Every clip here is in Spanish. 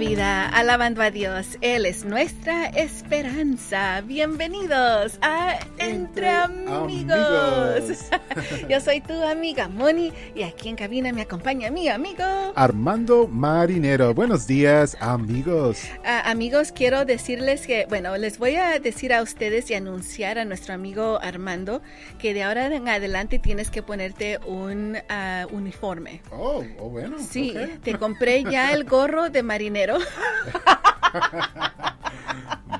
vida, alabando a Dios. Él es nuestra esperanza. Bienvenidos a Entre, Amigos. Yo soy tu amiga Moni y aquí en cabina me acompaña mi amigo Armando Marinero. Buenos días, amigos. Ah, amigos, quiero decirles que, bueno, les voy a decir a ustedes y anunciar a nuestro amigo Armando que de ahora en adelante tienes que ponerte un ah, uniforme. Oh, oh, bueno. Sí, te compré ya el gorro de marinero.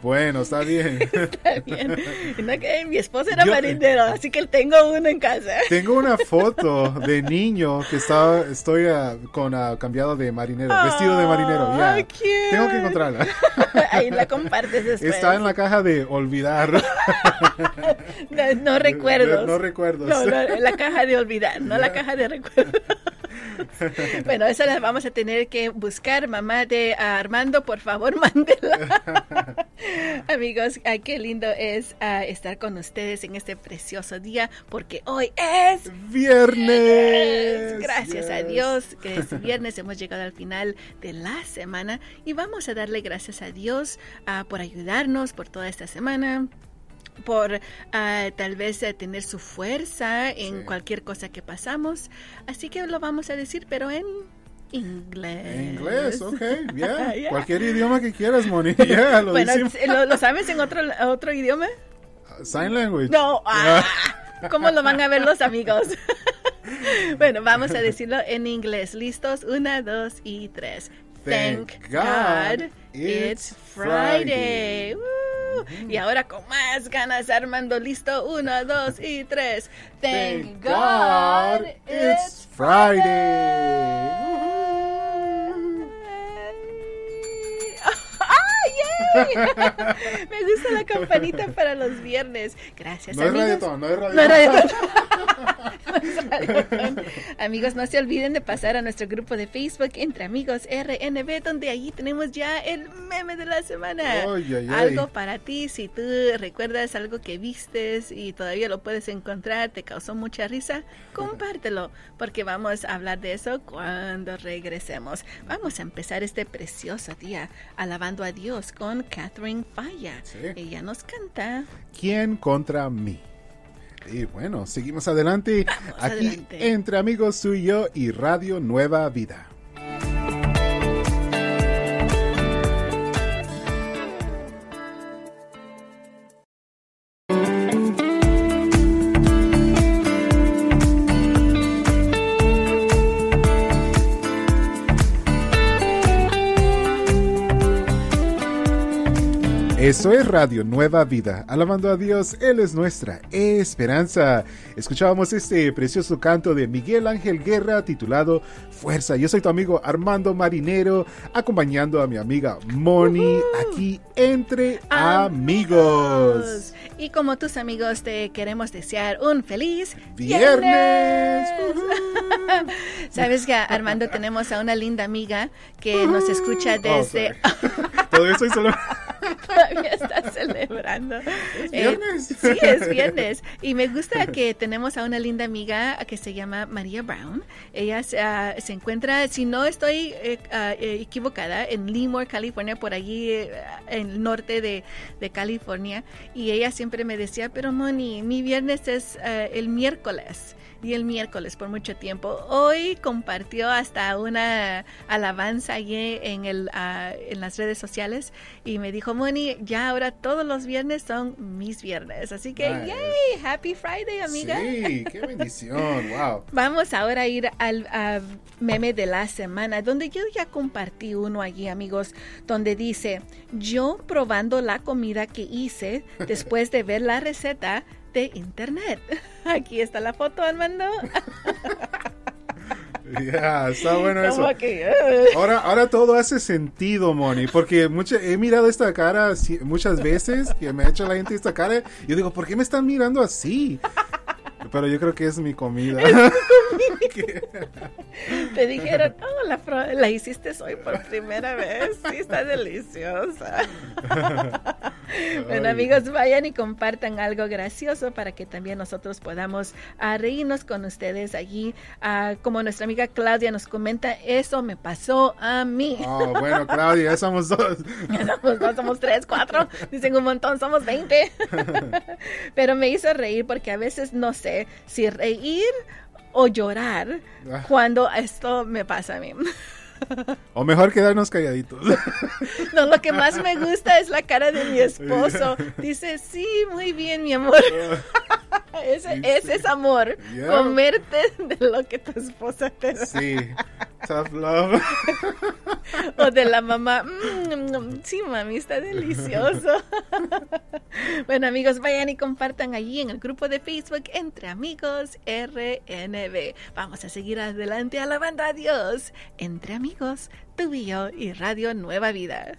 Bueno, está bien. Está bien. No, que mi esposo era marinero, así que tengo uno en casa. Tengo una foto de niño que está, estoy con uh, cambiado de marinero, vestido de marinero. Ya. Tengo que encontrarla. Ahí la compartes después. Está en la caja de olvidar. No, no recuerdos. No, recuerdos. No, la caja de olvidar, no la caja de recuerdos. bueno, eso la vamos a tener que buscar. Mamá de Armando, por favor, mándela. Amigos, qué lindo es ah, estar con ustedes en este precioso día, porque hoy es viernes. Gracias a Dios que este viernes hemos llegado al final de la semana y vamos a darle gracias a Dios ah, por ayudarnos por toda esta semana por ah, tal vez eh, tener su fuerza en cualquier cosa que pasamos. Así que lo vamos a decir, pero en inglés. En inglés, ok, yeah. Cualquier idioma que quieras, Moni. Yeah, lo, bueno, ¿lo, ¿lo, sabes en otro, otro idioma? Uh, sign language. No, ah, ¿cómo lo van a ver los amigos? bueno, vamos a decirlo en inglés. ¿Listos? Una, dos y tres. Thank, God, it's Friday. Friday. Y ahora con más ganas, Armando, listo. Uno, dos y tres. Thank, God, it's Friday. Me gusta la campanita para los viernes. Gracias, no amigos. Es no es radio. No es radio. Amigos, no se olviden de pasar a nuestro grupo de Facebook Entre Amigos RNB, donde allí tenemos ya el meme de la semana. Algo para ti, si tú recuerdas algo que vistes y todavía lo puedes encontrar, te causó mucha risa, compártelo, porque vamos a hablar de eso cuando regresemos. Vamos a empezar este precioso día alabando a Dios con Catherine Falla. Sí. Ella nos canta. ¿Quién contra mí? Y bueno, seguimos adelante Vamos aquí adelante. entre amigos tú y yo y Radio Nueva Vida. Eso es Radio Nueva Vida, alabando a Dios, Él es nuestra esperanza. Escuchábamos este precioso canto de Miguel Ángel Guerra titulado Fuerza. Yo soy tu amigo Armando Marinero, acompañando a mi amiga Moni aquí entre amigos. Y como tus amigos te queremos desear un feliz Viernes. viernes. Sabes que Armando tenemos a una linda amiga que nos escucha desde... Oh, Todo eso solo... Todavía está celebrando. ¿Es viernes? Eh, sí, es viernes. Y me gusta que tenemos a una linda amiga que se llama María Brown. Ella uh, se encuentra, si no estoy eh, uh, equivocada, en Lemoore, California, por allí eh, en el norte de, de, California. Y ella siempre me decía, pero Moni, mi viernes es uh, el miércoles y el miércoles por mucho tiempo. Hoy compartió hasta una alabanza allí en, el, uh, en las redes sociales y me dijo, Moni, ya ahora todos los viernes son mis viernes. Así que, Nice. ¡yay! Happy Friday, amiga. Sí, qué bendición, wow. Vamos ahora a ir al uh, meme de la semana, donde yo ya compartí uno allí, amigos, donde dice, yo probando la comida que hice después de ver la receta de internet. Aquí está la foto, Armando. Ya, yeah, está bueno eso. Que, uh. Ahora, ahora todo hace sentido, Moni, porque mucha, he mirado esta cara muchas veces, que me ha hecho la gente esta cara, y yo digo, ¿por qué me están mirando así? Pero yo creo que es mi comida. Te dijeron, oh, la, la hiciste hoy por primera vez. Sí, está deliciosa. bueno, amigos, vayan y compartan algo gracioso para que también nosotros podamos uh, reírnos con ustedes allí. Uh, como nuestra amiga Claudia nos comenta, eso me pasó a mí. Oh, bueno, Claudia, ya somos dos. ya somos dos, somos tres, cuatro. Dicen un montón, somos veinte. Pero me hizo reír porque a veces no sé si reír o llorar ah. cuando esto me pasa a mí. O mejor quedarnos calladitos. No, lo que más me gusta es la cara de mi esposo. Dice, sí, muy bien, mi amor. Ese, ese es amor. Comerte de lo que tu esposa te da. Sí. Tough love. O de la mamá. Mmm, sí, mami, está delicioso. Bueno, amigos, vayan y compartan allí en el grupo de Facebook Entre Amigos RNB. Vamos a seguir adelante alabando a Dios. Entre Amigos, tu y yo y Radio Nueva Vida.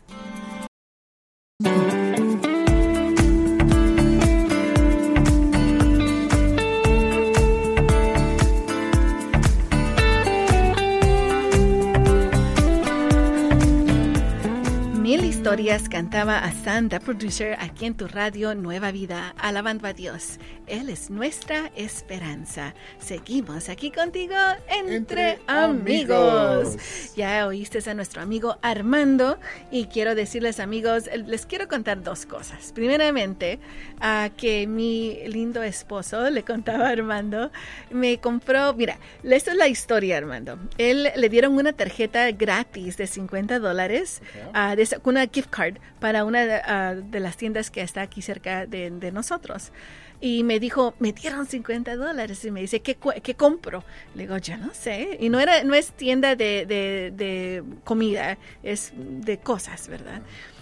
Historias cantaba a Santa Producer aquí en tu radio Nueva Vida, alabando a Dios. Él es nuestra esperanza. Seguimos aquí contigo entre, amigos. Ya oíste a nuestro amigo Armando y quiero decirles amigos, les quiero contar dos cosas. Primeramente, a que mi lindo esposo, le contaba a Armando, me compró, mira, esta es la historia Armando. Él le dieron una tarjeta gratis de 50 dólares, uh, de una card para una ah, de las tiendas que está aquí cerca de, nosotros. Y me dijo, me dieron 50 dólares. Y me dice, ¿qué, ¿qué, compro? Le digo, yo no sé. Y no, era, no es tienda de, de, comida, es de cosas, ¿verdad?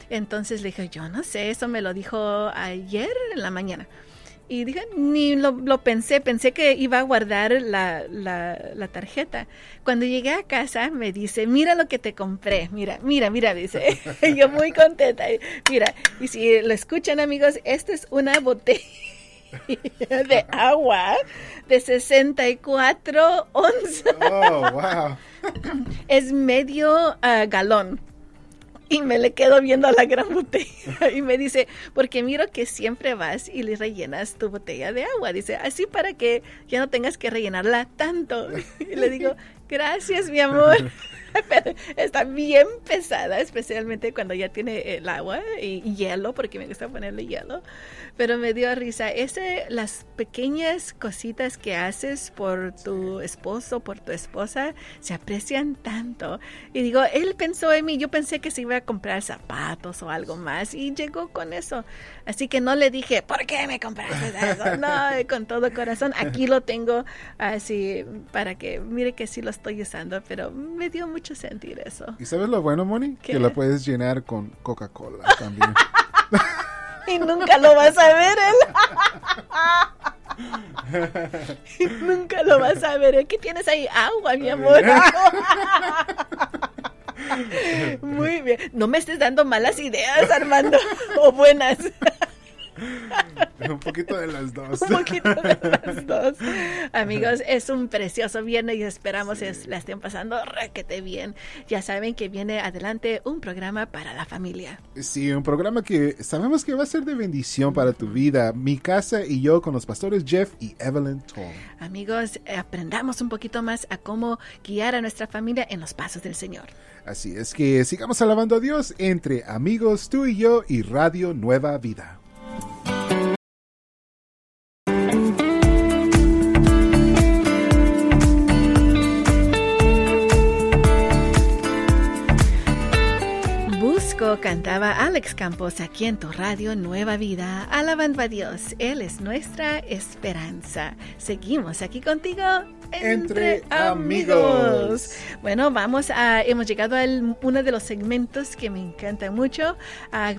Entonces le dije, yo no sé, eso me lo dijo ayer en la mañana. Y dije, ni lo, pensé, pensé que iba a guardar la, la, tarjeta. Cuando llegué a casa me dice, mira lo que te compré, mira, mira, mira, dice. Yo muy contenta. Mira, y si lo escuchan amigos, esta es una botella de agua de 64 onzas. Oh, wow. Es medio uh, galón y me le quedo viendo a la gran botella y me dice, porque miro que siempre vas y le rellenas tu botella de agua. Dice, así para que ya no tengas que rellenarla tanto. Y le digo, gracias mi amor. Pero está bien pesada, especialmente cuando ya tiene el agua y hielo, porque me gusta ponerle hielo pero me dio risa. Ese, las pequeñas cositas que haces por tu esposo, por tu esposa, se aprecian tanto. Y digo, él pensó en mí, yo pensé que se iba a comprar zapatos o algo más y llegó con eso. Así que no le dije, ¿por qué me compraste eso? No, con todo corazón, aquí lo tengo así para que mire que sí lo estoy usando, pero me dio mucho sentir eso. ¿Y sabes lo bueno, Moni? Que lo puedes llenar con Coca-Cola también. y nunca lo vas a ver y nunca lo vas a ver. ¿Qué tienes ahí? Agua, mi amor. Muy bien. No me estés dando malas ideas, Armando. O buenas. Un poquito de las dos. Un poquito de las dos. Amigos, es un precioso viernes y esperamos que la estén pasando requete bien. Ya saben que viene adelante un programa para la familia. Sí, un programa que sabemos que va a ser de bendición para tu vida. Mi casa y yo con los pastores Jeff y Evelyn Tom. Amigos, aprendamos un poquito más a cómo guiar a nuestra familia en los pasos del Señor. Así es que sigamos alabando a Dios entre amigos, tú y yo y Radio Nueva Vida. Cantaba Alex Campos aquí en tu radio Nueva Vida, alabando a Dios. Él es nuestra esperanza. Seguimos aquí contigo entre, amigos. Bueno, vamos a, hemos llegado a uno de los segmentos que me encanta mucho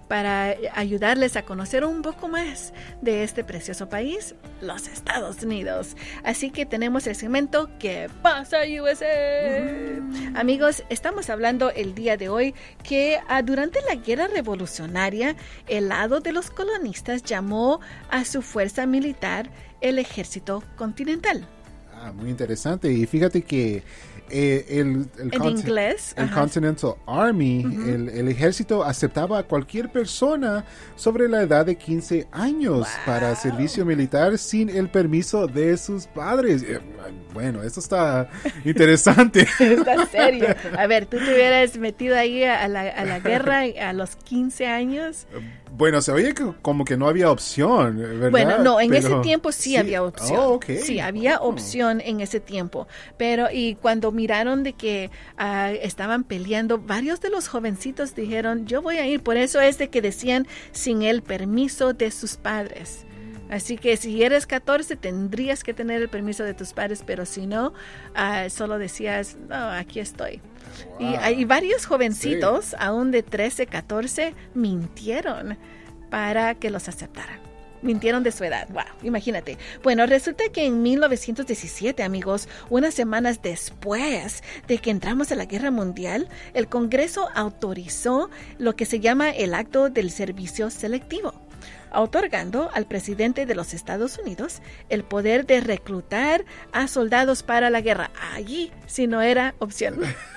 para ayudarles a conocer un poco más de este precioso país, los Estados Unidos. Así que tenemos el segmento ¿Qué pasa USA? Amigos, estamos hablando el día de hoy que ah, durante la guerra revolucionaria, el lado de los colonistas llamó a su fuerza militar el ejército continental. Ah, muy interesante. Y fíjate que eh, el, el, En inglés, el ajá. Continental Army, el, el ejército aceptaba a cualquier persona sobre la edad de 15 años para servicio militar sin el permiso de sus padres. Eh, Bueno, esto está interesante. Está serio. A ver, ¿tú te hubieras metido ahí a la, a la guerra a los 15 años? Bueno, se oye que como que no había opción, ¿verdad? Bueno, no, en ese Pero- tiempo sí, había opción. Oh, ok. Sí, había Oh. opción en ese tiempo. Pero, y cuando miraron de que ah, estaban peleando, varios de los jovencitos dijeron, yo voy a ir. Por eso es de que decían sin el permiso de sus padres. Así que si eres 14 tendrías que tener el permiso de tus padres, pero si no, ah, solo decías, no, aquí estoy. Y hay varios jovencitos, aún de 13, 14, mintieron para que los aceptaran. Mintieron de su edad. Wow, imagínate. Bueno, resulta que en 1917, amigos, unas semanas después de que entramos a la Guerra Mundial, el Congreso autorizó lo que se llama el acto del servicio selectivo otorgando al presidente de los Estados Unidos el poder de reclutar a soldados para la guerra. Allí si no era opción.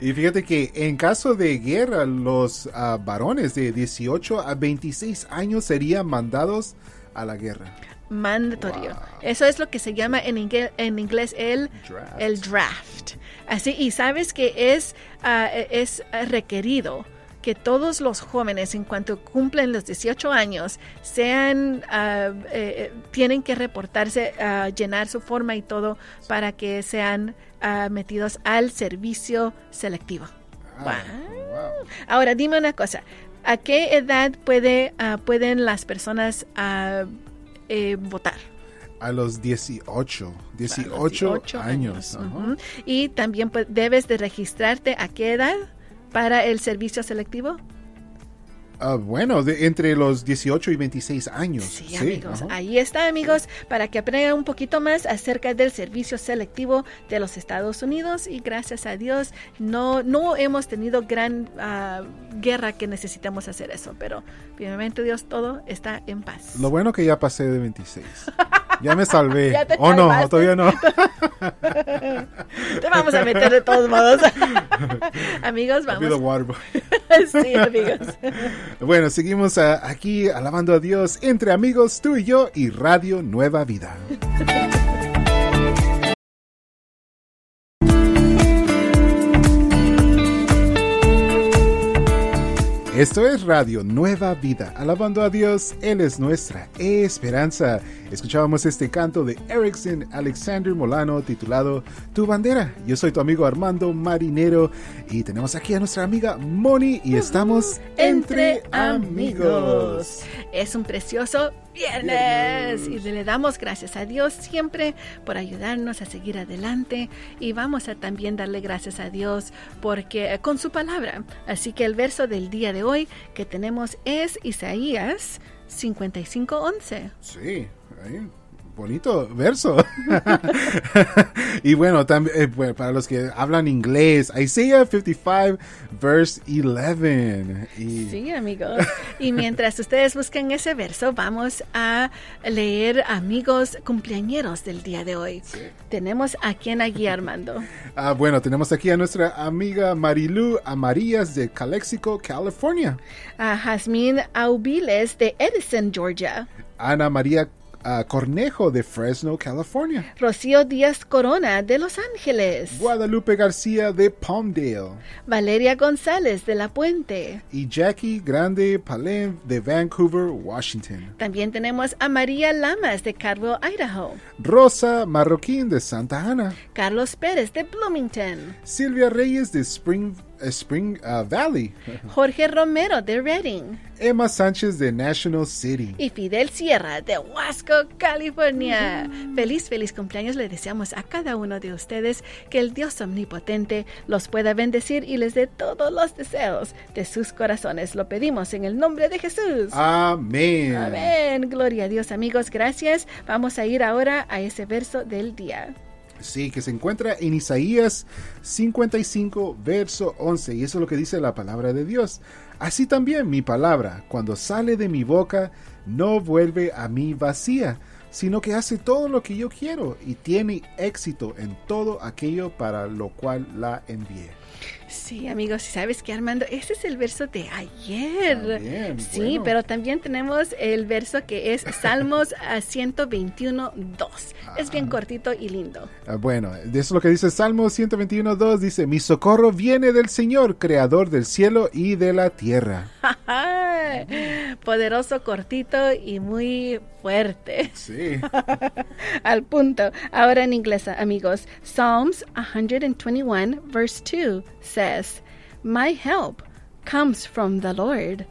Y fíjate que en caso de guerra, los ah, varones de 18 a 26 años serían mandados a la guerra. mandatorio. Wow. Eso es lo que se llama en, ingle- en inglés el Draft. el draft. Así, y sabes que es, ah, es requerido que todos los jóvenes, en cuanto cumplen los 18 años, sean, eh, eh, tienen que reportarse, ah, llenar su forma y todo para que sean ah, metidos al servicio selectivo. Wow. wow. Ahora, dime una cosa. ¿A qué edad puede, pueden las personas eh, votar? A los 18, 18, A los 18 años. Y también pues, debes de registrarte a qué edad para el servicio selectivo. Ah, bueno, de- entre los 18 y 26 años. Sí, amigos. ajá. Ahí está, amigos, para que aprendan un poquito más acerca del servicio selectivo de los Estados Unidos. Y gracias a Dios, no, no hemos tenido gran ah, guerra que necesitamos hacer eso. Pero, primeramente, Dios, todo está en paz. Lo bueno que ya pasé de 26. Ya me salvé. Ya te oh no, todavía no. Te vamos a meter de todos modos. amigos, vamos. sí, amigos. Bueno, seguimos aquí alabando a Dios entre amigos, tú y yo y Radio Nueva Vida. Esto es Radio Nueva Vida, alabando a Dios, Él es nuestra esperanza. Escuchábamos este canto de Erickson Alexander Molano titulado Tu bandera. Yo soy tu amigo Armando Marinero y tenemos aquí a nuestra amiga Moni y estamos entre amigos. Es un precioso viernes y le damos gracias a Dios siempre por ayudarnos a seguir adelante y vamos a también darle gracias a Dios porque eh, con su palabra. Así que el verso del día de hoy que tenemos es Isaías 55:11. Sí, ahí, bonito verso. y bueno, también para los que hablan inglés, Isaiah 55, verse 11. Y Sí, amigos. Y mientras ustedes buscan ese verso, vamos a leer amigos cumpleañeros del día de hoy. Tenemos a quien allí, Armando. ah, bueno, tenemos aquí a nuestra amiga Marilu Amarías de Calexico, California. A Jazmín Aubiles de Edison, Georgia. Ana María Cornejo de Fresno, California. Rocío Díaz Corona de Los Ángeles. Guadalupe García de Palmdale. Valeria González de La Puente. Y Jackie Grande Palem de Vancouver, Washington. También tenemos a María Lamas de Carville, Idaho. Rosa Marroquín de Santa Ana. Carlos Pérez de Bloomington. Silvia Reyes de Spring, eh, Spring ah, Valley. Jorge Romero de Reading. Emma Sánchez de National City. y Fidel Sierra de Huasco, California. Feliz, feliz cumpleaños le deseamos a cada uno de ustedes que el Dios omnipotente los pueda bendecir y les dé todos los deseos de sus corazones. Lo pedimos en el nombre de Jesús. Amén. Amén. Gloria a Dios, amigos. Gracias. Vamos a ir ahora a ese verso del día. Sí, que se encuentra en Isaías 55, verso 11. Y eso es lo que dice la palabra de Dios. Así también mi palabra, cuando sale de mi boca, no vuelve a mí vacía, sino que hace todo lo que yo quiero y tiene éxito en todo aquello para lo cual la envié. Sí, amigos, ¿sabes qué, Armando? Ese es el verso de ayer. También, sí, bueno. pero también tenemos el verso que es Salmos a 121, 2. Es bien cortito y lindo. Ah, Bueno, eso es lo que dice Salmo 121, 2, dice, mi socorro viene del Señor, creador del cielo y de la tierra. Poderoso, cortito y muy fuerte. Sí. Al punto. Ahora en inglés, amigos. Psalms 121, verse 2 says, My help comes from the Lord,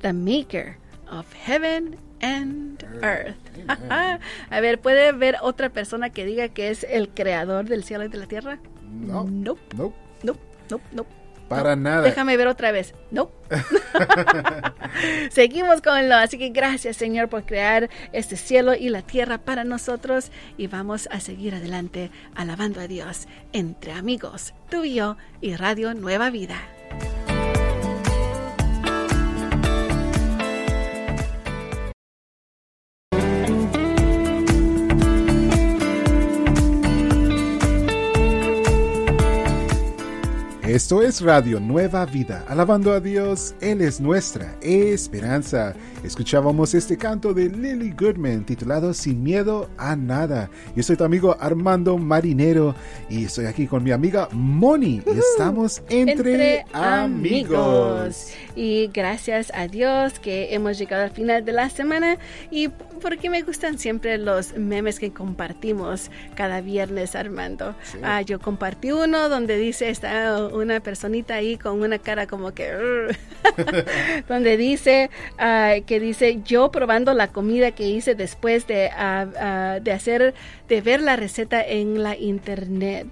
the maker of heaven and earth. A ver, ¿puede ver otra persona que diga que es el creador del cielo y de la tierra? No. Nope, No, nope, nope, nope. Para No. nada. Déjame ver otra vez. No. Seguimos con lo. Así que gracias, Señor, por crear este cielo y la tierra para nosotros. Y vamos a seguir adelante alabando a Dios entre amigos, tú y yo y Radio Nueva Vida. Esto es Radio Nueva Vida, alabando a Dios, Él es nuestra esperanza. Escuchábamos este canto de Lily Goodman titulado Sin miedo a nada. Yo soy tu amigo Armando Marinero y estoy aquí con mi amiga Moni y estamos entre, amigos. Y gracias a Dios que hemos llegado al final de la semana y porque me gustan siempre los memes que compartimos cada viernes, Armando. Sí. Ah, yo compartí uno donde dice, está una personita ahí con una cara como que... donde dice, ah, que dice, yo probando la comida que hice después de, ah, de hacer, de ver la receta en la internet.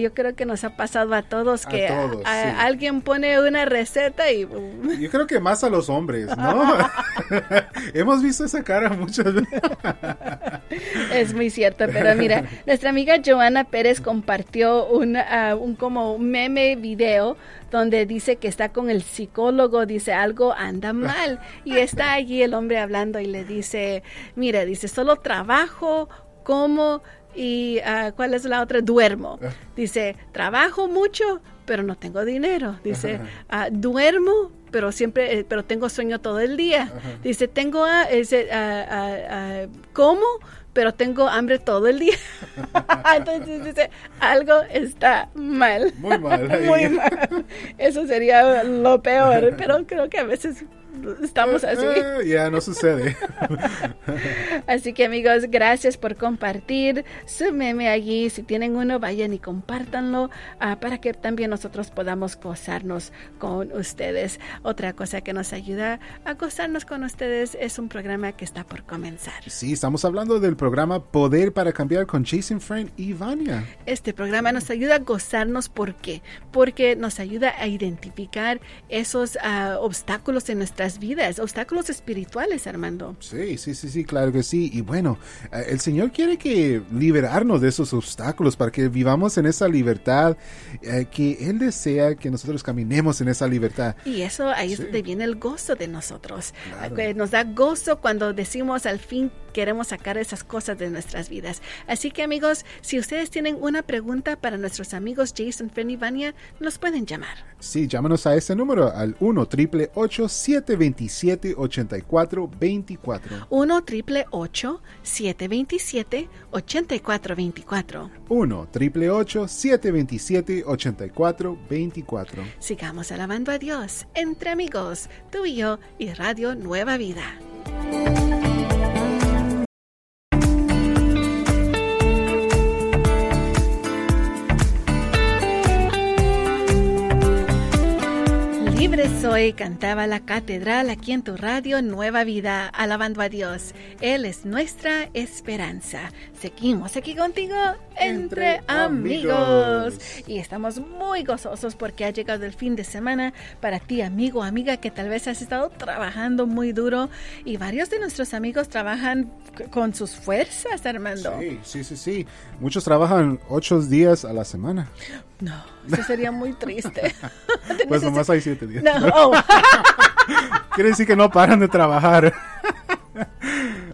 Yo creo que nos ha pasado a todos que a- todos, a- sí. alguien pone una receta y... uh, Yo creo que más a los hombres, ¿no? Hemos visto esa cara muchas veces. Es muy cierto, pero mira, nuestra amiga Joana Pérez compartió un, un como meme video donde dice que está con el psicólogo, dice algo anda mal y está allí el hombre hablando y le dice, mira, dice, solo trabajo, como y ah, ¿cuál es la otra? Duermo. Dice, trabajo mucho, pero no tengo dinero. Dice, ah, duermo, pero siempre, eh, pero tengo sueño todo el día. Dice, tengo, ah, ese, como, pero tengo hambre todo el día. Entonces dice, algo está mal. Muy mal. Muy mal. Eso sería lo peor, pero creo que a veces estamos así. Eh, ya, no sucede. Así que amigos, gracias por compartir su meme allí. Si tienen uno, vayan y compártanlo ah, para que también nosotros podamos gozarnos con ustedes. Otra cosa que nos ayuda a gozarnos con ustedes es un programa que está por comenzar. Sí, estamos hablando del programa Poder para Cambiar con Jason Friend y Vania. Este programa nos ayuda a gozarnos. ¿Por qué? Porque nos ayuda a identificar esos ah, obstáculos en nuestras vidas, obstáculos espirituales, Armando. Sí, sí, sí, sí, claro que sí. Y bueno, eh, el Señor quiere que liberarnos de esos obstáculos para que vivamos en esa libertad, eh, que Él desea que nosotros caminemos en esa libertad. Y eso ahí Sí. es donde viene el gozo de nosotros. Claro. Que Nos da gozo cuando decimos al fin queremos sacar esas cosas de nuestras vidas. Así que amigos, si ustedes tienen una pregunta para nuestros amigos Jason, Finn y Vania, nos pueden llamar. Sí, llámanos a ese número al 1 triple 727 8424 1 triple 727 8424 1 triple 727 8424 Sigamos alabando a Dios entre amigos, tú y yo y Radio Nueva Vida. Soy, cantaba la catedral aquí en tu radio Nueva Vida, alabando a Dios. Él es nuestra esperanza. Seguimos aquí contigo entre, Entre amigos. amigos. Y estamos muy gozosos porque ha llegado el fin de semana para ti, amigo amiga, que tal vez has estado trabajando muy duro. Y varios de nuestros amigos trabajan con sus fuerzas, Armando. Sí, sí, sí, sí. Muchos trabajan ocho días a la semana. No, eso sería muy triste. Pues nomás hay siete días. No, oh. Quiere decir que no paran de trabajar.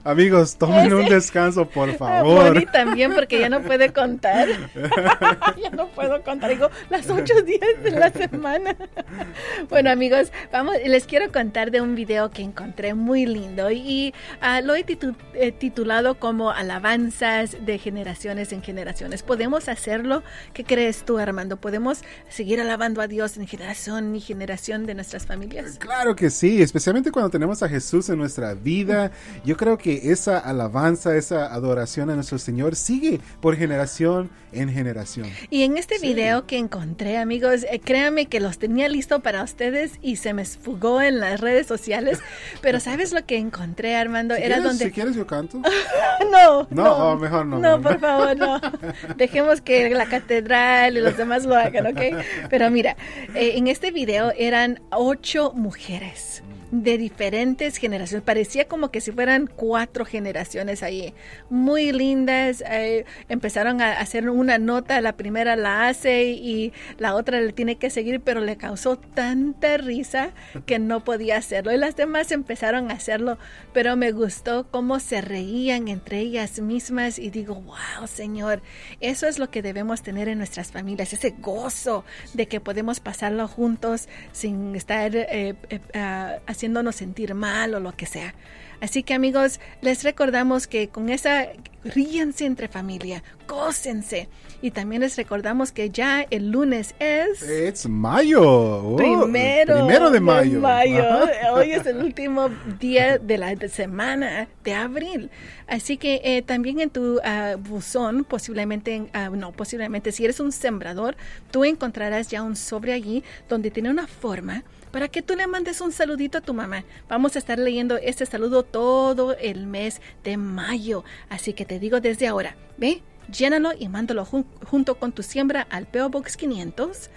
Amigos, tomen un descanso, por favor. Bonnie también, porque ya no puede contar. ya no puedo contar. Digo, las ocho días de la semana. bueno, amigos, vamos, les quiero contar de un video que encontré muy lindo y uh, lo he titu eh, titulado como Alabanzas de generaciones en generaciones. ¿Podemos hacerlo? ¿Qué crees tú, Armando? ¿Podemos seguir alabando a Dios en generación y generación de nuestras familias? Claro que sí, especialmente cuando tenemos a Jesús en nuestra vida. Yo creo que esa alabanza, esa adoración a nuestro Señor sigue por generación en generación. Y en este sí. video que encontré, amigos, eh, créanme que los tenía listo para ustedes y se me esfugó en las redes sociales. Pero ¿sabes lo que encontré, Armando? Si Era quieres, donde... Si quieres yo canto. no, no. No, oh, mejor no. No, mejor por favor, no. Dejemos que la catedral y los demás lo hagan, ¿ok? Pero mira, eh, en este video eran ocho mujeres de diferentes generaciones. Parecía como que si fueran cuatro generaciones ahí. Muy lindas. Eh, empezaron a hacer una nota. La primera la hace y la otra le tiene que seguir, pero le causó tanta risa que no podía hacerlo. Y las demás empezaron a hacerlo, pero me gustó cómo se reían entre ellas mismas. Y digo, wow, Señor, eso es lo que debemos tener en nuestras familias. Ese gozo de que podemos pasarlo juntos sin estar uh, haciéndonos sentir mal o lo que sea. Así que amigos, les recordamos que con esa ríanse entre familia, gócense. Y también les recordamos que ya el lunes es... Es mayo. Oh, primero, primero de mayo. De mayo. Hoy es el último día de la semana de abril. Así que eh, también en tu uh, buzón, posiblemente, uh, no, posiblemente, si eres un sembrador, tú encontrarás ya un sobre allí donde tiene una forma para que tú le mandes un saludito a tu mamá. Vamos a estar leyendo este saludo todo el mes de mayo. Así que te digo desde ahora, ve, llénalo y mándalo jun junto con tu siembra al PO Box 500.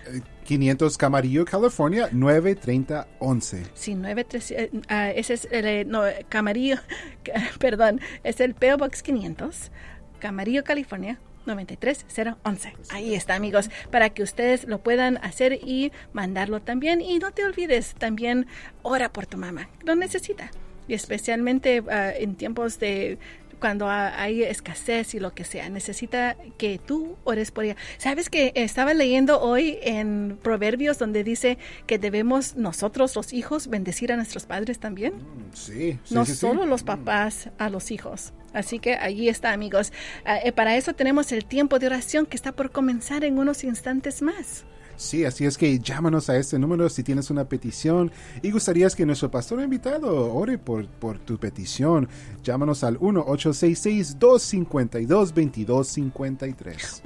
500 Camarillo, California, 93011. Sí, 93, uh, ese es el, no, Camarillo, perdón, es el PO Box 500, Camarillo, California, 93011. Ahí está, amigos, para que ustedes lo puedan hacer y mandarlo también. Y no te olvides, también ora por tu mamá, lo necesita. Y especialmente uh, en tiempos de cuando hay escasez y lo que sea, necesita que tú ores por ella. ¿Sabes que estaba leyendo hoy en Proverbios donde dice que debemos nosotros los hijos bendecir a nuestros padres también? Sí. sí no sí, solo sí. los papás a los hijos. Así que allí está, amigos. Uh, para eso tenemos el tiempo de oración que está por comenzar en unos instantes más. Sí, así es que llámanos a este número si tienes una petición y gustarías que nuestro pastor invitado ore por, por tu petición. Llámanos al 1-866-252-2253.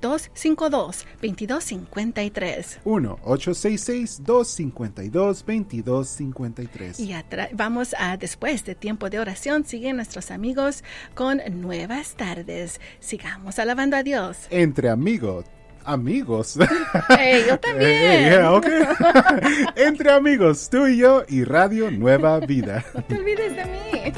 1-866-252-2253. 1-866-252-2253. Y vamos a, después de tiempo de oración, siguen nuestros amigos con nuevas tardes. Sigamos alabando a Dios. Entre amigos amigos. Hey, yo también. Hey, yeah, okay. Entre amigos, tú y yo y Radio Nueva Vida. No te olvides de mí.